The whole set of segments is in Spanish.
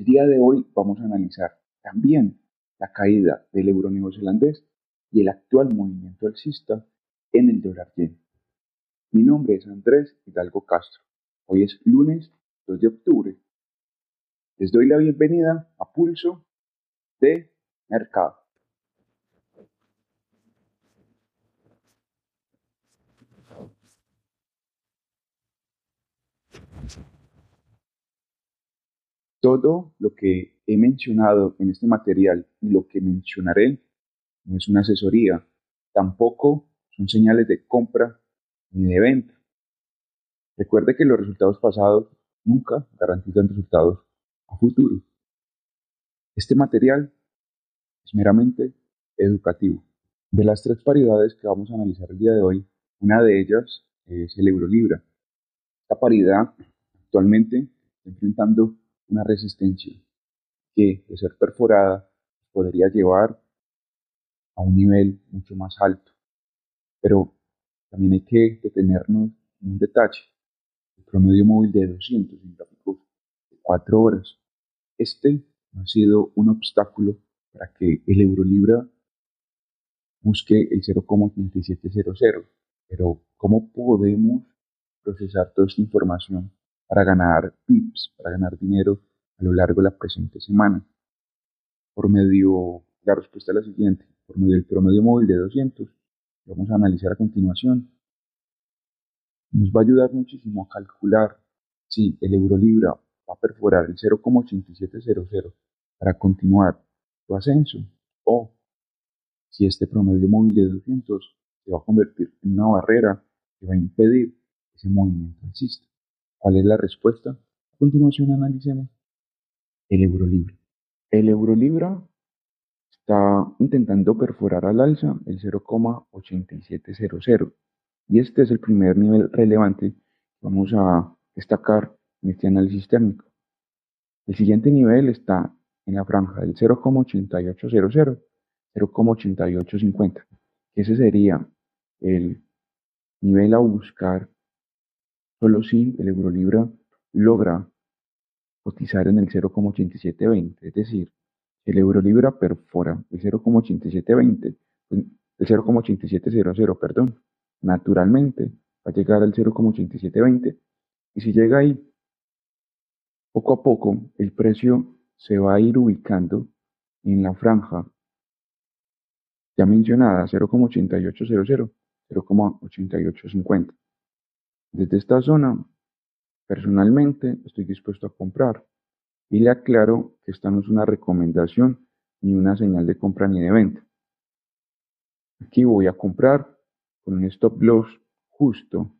El día de hoy vamos a analizar también la caída del euro neozelandés y el actual movimiento alcista en el dólar yen. Mi nombre es Andrés Hidalgo Castro. Hoy es lunes 2 de octubre. Les doy la bienvenida a Pulso de Mercado. Todo lo que he mencionado en este material y lo que mencionaré no es una asesoría, tampoco son señales de compra ni de venta. Recuerde que los resultados pasados nunca garantizan resultados a futuro. Este material es meramente educativo. De las tres paridades que vamos a analizar el día de hoy, una de ellas es el euro libra. Esta paridad actualmente está enfrentando una resistencia que, de ser perforada, podría llevar a un nivel mucho más alto. Pero también hay que detenernos en un detalle. El promedio móvil de 200 en gráficos de 4 horas. Este ha sido un obstáculo para que el euro libra busque el 0,8700. Pero ¿cómo podemos procesar toda esta información para ganar pips, para ganar dinero a lo largo de la presente semana. Por medio, la respuesta es la siguiente, por medio del promedio móvil de 200, que vamos a analizar a continuación, nos va a ayudar muchísimo a calcular si el euro libra va a perforar el 0,8700 para continuar su ascenso o si este promedio móvil de 200 se va a convertir en una barrera que va a impedir ese movimiento alcista. ¿Cuál es la respuesta? A continuación analicemos el euro libra. El euro libra está intentando perforar al alza el 0,8700 y este es el primer nivel relevante que vamos a destacar en este análisis técnico. El siguiente nivel está en la franja del 0,8800, 0,8850. Ese sería el nivel a buscar Solo si el euro libra logra cotizar en el 0,8720, es decir, el euro libra perfora el 0,8720, pues, el 0,8700, perdón, naturalmente va a llegar al 0,8720 y si llega ahí, poco a poco el precio se va a ir ubicando en la franja ya mencionada 0,8800, 0,8850. Desde esta zona, personalmente estoy dispuesto a comprar y le aclaro que esta no es una recomendación ni una señal de compra ni de venta. Aquí voy a comprar con un stop loss justo.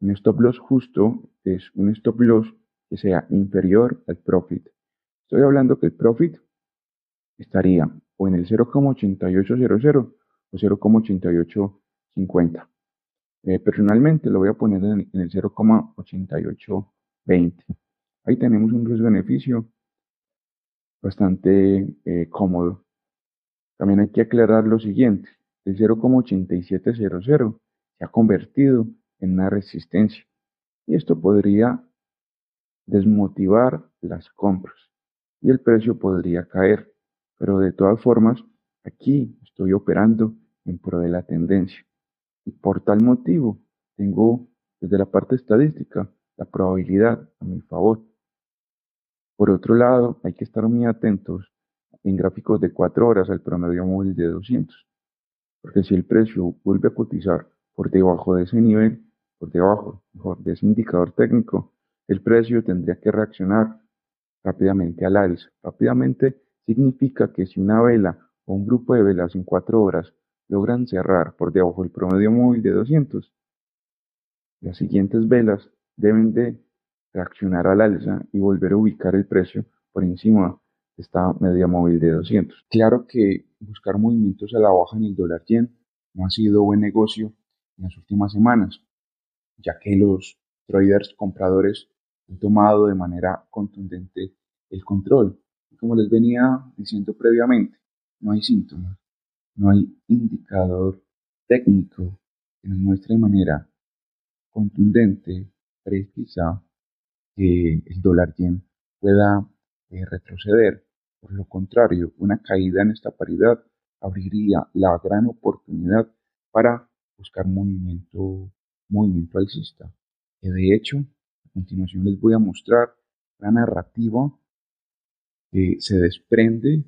Un stop loss justo es un stop loss que sea inferior al profit. Estoy hablando que el profit estaría o en el 0,8800 o 0,8850. Eh, personalmente lo voy a poner en, el 0,8820. Ahí tenemos un riesgo-beneficio bastante eh, cómodo. También hay que aclarar lo siguiente. El 0,8700 se ha convertido en una resistencia y esto podría desmotivar las compras y el precio podría caer. Pero de todas formas, aquí estoy operando en pro de la tendencia. Y por tal motivo, tengo desde la parte estadística la probabilidad a mi favor. Por otro lado, hay que estar muy atentos en gráficos de 4 horas al promedio móvil de 200. Porque si el precio vuelve a cotizar por debajo de ese nivel, por debajo de ese indicador técnico, el precio tendría que reaccionar rápidamente al alza. Rápidamente significa que si una vela o un grupo de velas en 4 horas logran cerrar por debajo del promedio móvil de 200, las siguientes velas deben de reaccionar al alza y volver a ubicar el precio por encima de esta media móvil de 200. Claro que buscar movimientos a la baja en el dólar yen no ha sido buen negocio en las últimas semanas, ya que los traders compradores han tomado de manera contundente el control. Como les venía diciendo previamente, no hay síntomas no hay indicador técnico que nos muestre de manera contundente, precisa, que el dólar yen pueda de retroceder. Por lo contrario, una caída en esta paridad abriría la gran oportunidad para buscar movimiento, movimiento alcista. Que de hecho, a continuación les voy a mostrar la narrativa que se desprende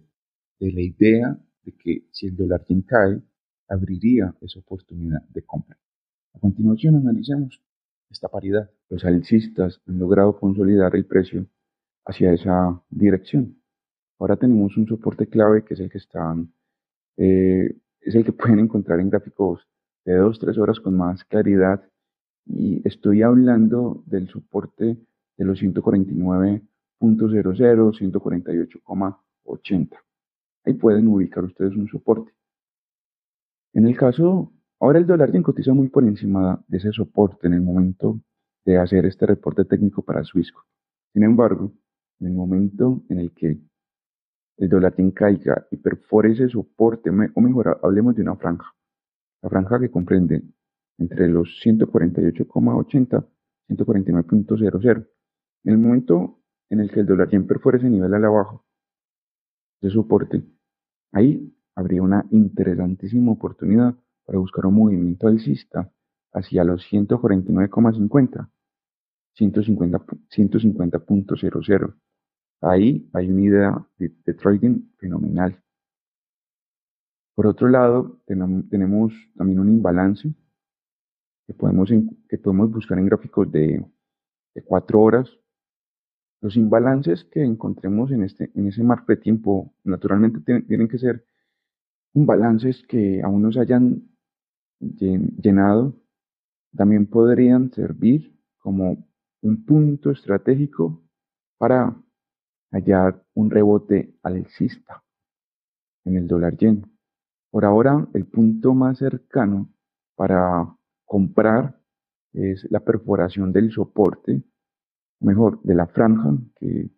de la idea de que si el dólar yen cae, abriría esa oportunidad de compra. A continuación analicemos esta paridad. Los alcistas han logrado consolidar el precio hacia esa dirección. Ahora tenemos un soporte clave que es el que están, eh, es el que pueden encontrar en gráficos de 2-3 horas con más claridad. Y estoy hablando del soporte de los 149.00, 148,80. Ahí pueden ubicar ustedes un soporte. En el caso, ahora el dólar yen cotiza muy por encima de ese soporte en el momento de hacer este reporte técnico para Swissco. Sin embargo, en el momento en el que el dólar yen caiga y perfore ese soporte, o mejor, hablemos de una franja, la franja que comprende entre los 148,80 y 149.00. En el momento en el que el dólar yen perfore ese nivel al abajo, de soporte, ahí habría una interesantísima oportunidad para buscar un movimiento alcista hacia los 149,50, 150.00. Ahí hay una idea de, trading fenomenal. Por otro lado, tenemos también un imbalance que podemos, que podemos buscar en gráficos de, de 4 horas. Los imbalances que encontremos en, este, en ese marco de tiempo naturalmente tienen que ser imbalances que aún no se hayan llenado también podrían servir como un punto estratégico para hallar un rebote alcista en el dólar yen. Por ahora, el punto más cercano para comprar es la perforación del soporte, mejor, de la franja que,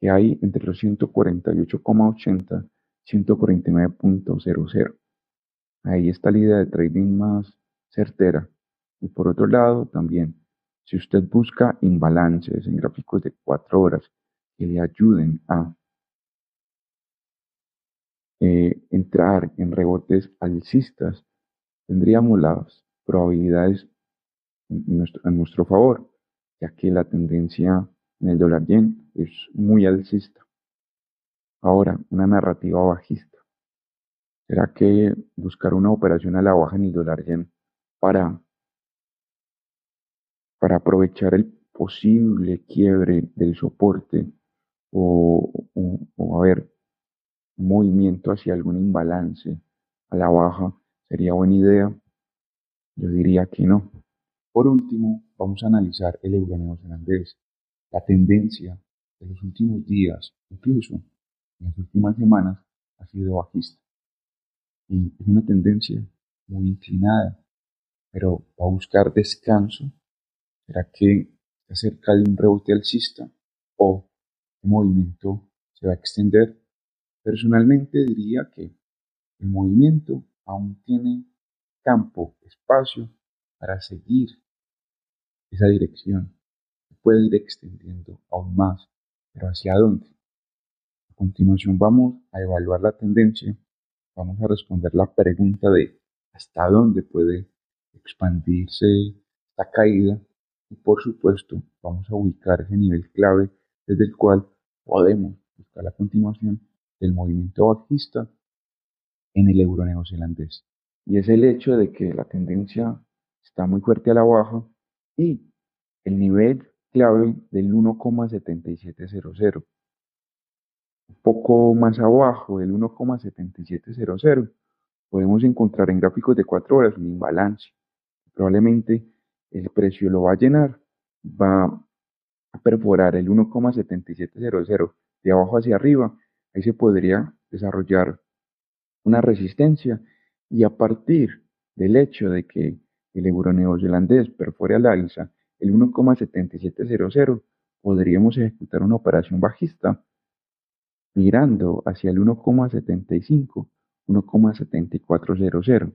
que hay entre los 148,80 149.00. Ahí está la idea de trading más certera. Y por otro lado, también, si usted busca imbalances en gráficos de 4 horas que le ayuden a eh, entrar en rebotes alcistas, tendríamos las probabilidades en nuestro, en nuestro favor, ya que la tendencia en el dólar yen es muy alcista. Ahora, una narrativa bajista. ¿Será que buscar una operación a la baja en el dólar yen para, para aprovechar el posible quiebre del soporte o, o, a ver, movimiento hacia algún imbalance a la baja sería buena idea? Yo diría que no. Por último, vamos a analizar el euro neozelandés, la tendencia de los últimos días, incluso en las últimas semanas ha sido bajista. Y es una tendencia muy inclinada, pero va a buscar descanso. ¿Será que está cerca de un rebote alcista o el movimiento se va a extender? Personalmente diría que el movimiento aún tiene campo, espacio para seguir esa dirección. Se puede ir extendiendo aún más, pero ¿hacia dónde? continuación vamos a evaluar la tendencia, vamos a responder la pregunta de hasta dónde puede expandirse esta caída y por supuesto vamos a ubicar ese nivel clave desde el cual podemos buscar la continuación del movimiento bajista en el euro neozelandés. Y es el hecho de que la tendencia está muy fuerte a la baja y el nivel clave del 1,7700 un poco más abajo del 1,7700, podemos encontrar en gráficos de 4 horas un imbalance. Probablemente el precio lo va a llenar, va a perforar el 1,7700 de abajo hacia arriba. Ahí se podría desarrollar una resistencia y a partir del hecho de que el euro neozelandés perfore al alza el 1,7700, podríamos ejecutar una operación bajista mirando hacia el 1,75, 1,7400.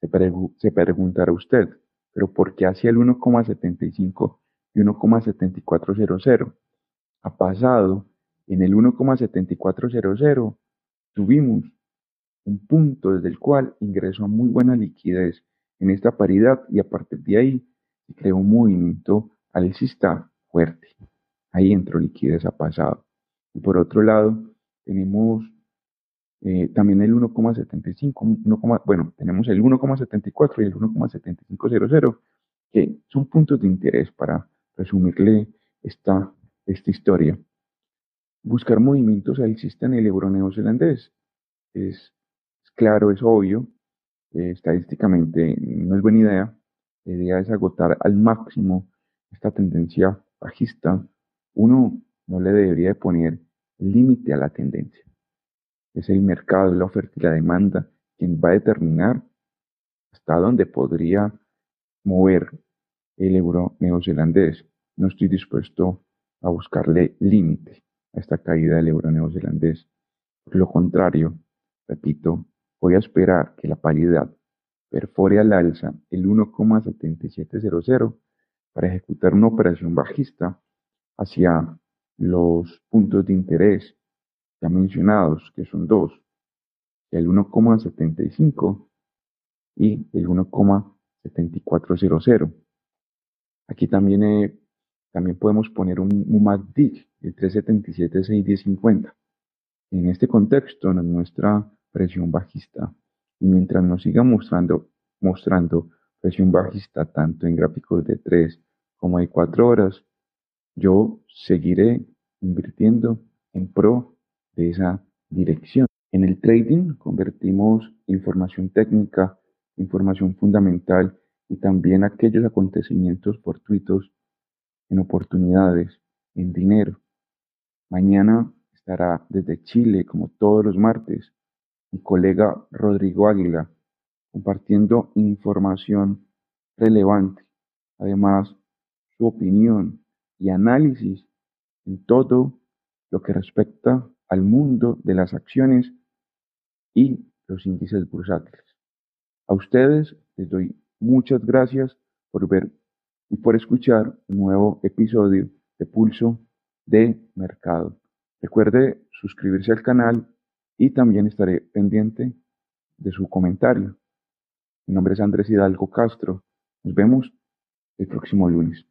Se, se preguntará usted, ¿pero por qué hacia el 1,75 y 1,7400? Ha pasado En el 1,7400 tuvimos un punto desde el cual ingresó muy buena liquidez en esta paridad y a partir de ahí se creó un movimiento alcista fuerte. Ahí entró liquidez a pasado. Y por otro lado, tenemos eh, también el 1,75, bueno, tenemos el 1,74 y el 1,7500, que son puntos de interés para resumirle esta, esta historia. Buscar movimientos alcistas en el euro neozelandés es, claro, es obvio, eh, estadísticamente no es buena idea. La idea es agotar al máximo esta tendencia bajista. Uno no le debería poner límite a la tendencia. Es el mercado, la oferta y la demanda quien va a determinar hasta dónde podría mover el euro neozelandés. No estoy dispuesto a buscarle límite a esta caída del euro neozelandés. Por lo contrario, repito, voy a esperar que la paridad perfore al alza el 1,7700 para ejecutar una operación bajista hacia los puntos de interés ya mencionados, que son dos, el 1,75 y el 1,7400. Aquí también, eh, también podemos poner un, un MACD, el 377-61050. En este contexto nos muestra presión bajista y mientras nos siga mostrando, mostrando presión bajista tanto en gráficos de 3 como de 4 horas, yo seguiré invirtiendo en pro de esa dirección. En el trading convertimos información técnica, información fundamental y también aquellos acontecimientos fortuitos en oportunidades, en dinero. Mañana estará desde Chile, como todos los martes, mi colega Rodrigo Águila, compartiendo información relevante, además su opinión y análisis en todo lo que respecta al mundo de las acciones y los índices bursátiles. A ustedes les doy muchas gracias por ver y por escuchar un nuevo episodio de Pulso de Mercado. Recuerde suscribirse al canal y también estaré pendiente de su comentario. Mi nombre es Andrés Hidalgo Castro. Nos vemos el próximo lunes.